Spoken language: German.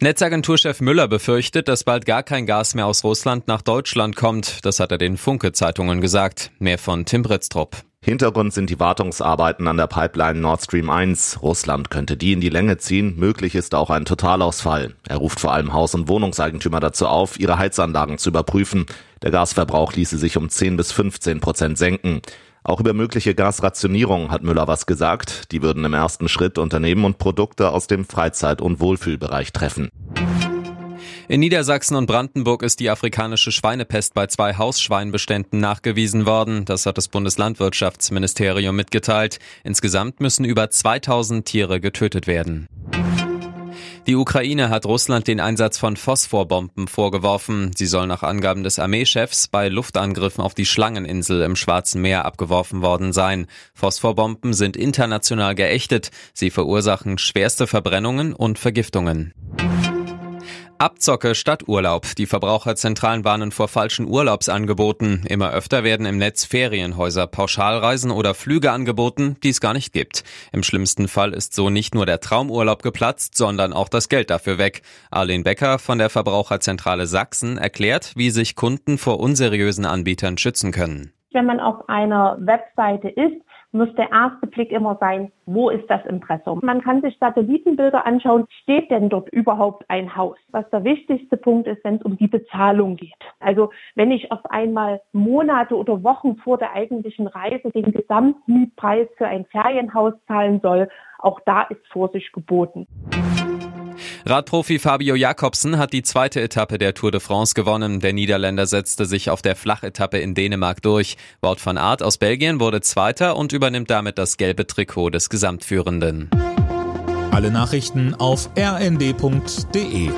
Netzagenturchef Müller befürchtet, dass bald gar kein Gas mehr aus Russland nach Deutschland kommt. Das hat er den Funke-Zeitungen gesagt. Mehr von Tim Britztrup. Hintergrund sind die Wartungsarbeiten an der Pipeline Nord Stream 1. Russland könnte die in die Länge ziehen. Möglich ist auch ein Totalausfall. Er ruft vor allem Haus- und Wohnungseigentümer dazu auf, ihre Heizanlagen zu überprüfen. Der Gasverbrauch ließe sich um 10 bis 15 Prozent senken. Auch über mögliche Gasrationierung hat Müller was gesagt. Die würden im ersten Schritt Unternehmen und Produkte aus dem Freizeit- und Wohlfühlbereich treffen. In Niedersachsen und Brandenburg ist die afrikanische Schweinepest bei zwei Hausschweinbeständen nachgewiesen worden. Das hat das Bundeslandwirtschaftsministerium mitgeteilt. Insgesamt müssen über 2000 Tiere getötet werden. Die Ukraine hat Russland den Einsatz von Phosphorbomben vorgeworfen. Sie soll nach Angaben des Armeechefs bei Luftangriffen auf die Schlangeninsel im Schwarzen Meer abgeworfen worden sein. Phosphorbomben sind international geächtet. Sie verursachen schwerste Verbrennungen und Vergiftungen. Abzocke statt Urlaub. Die Verbraucherzentralen warnen vor falschen Urlaubsangeboten. Immer öfter werden im Netz Ferienhäuser, Pauschalreisen oder Flüge angeboten, die es gar nicht gibt. Im schlimmsten Fall ist so nicht nur der Traumurlaub geplatzt, sondern auch das Geld dafür weg. Arlene Becker von der Verbraucherzentrale Sachsen erklärt, wie sich Kunden vor unseriösen Anbietern schützen können. Wenn man auf einer Webseite ist, muss der erste Blick immer sein, wo ist das Impressum? Man kann sich Satellitenbilder anschauen, steht denn dort überhaupt ein Haus? Was der wichtigste Punkt ist, wenn es um die Bezahlung geht. Also wenn ich auf einmal Monate oder Wochen vor der eigentlichen Reise den Gesamtmietpreis für ein Ferienhaus zahlen soll, auch da ist Vorsicht geboten. Radprofi Fabio Jakobsen hat die zweite Etappe der Tour de France gewonnen. Der Niederländer setzte sich auf der Flachetappe in Dänemark durch. Wout van Aert aus Belgien wurde Zweiter und übernimmt damit das gelbe Trikot des Gesamtführenden. Alle Nachrichten auf rnd.de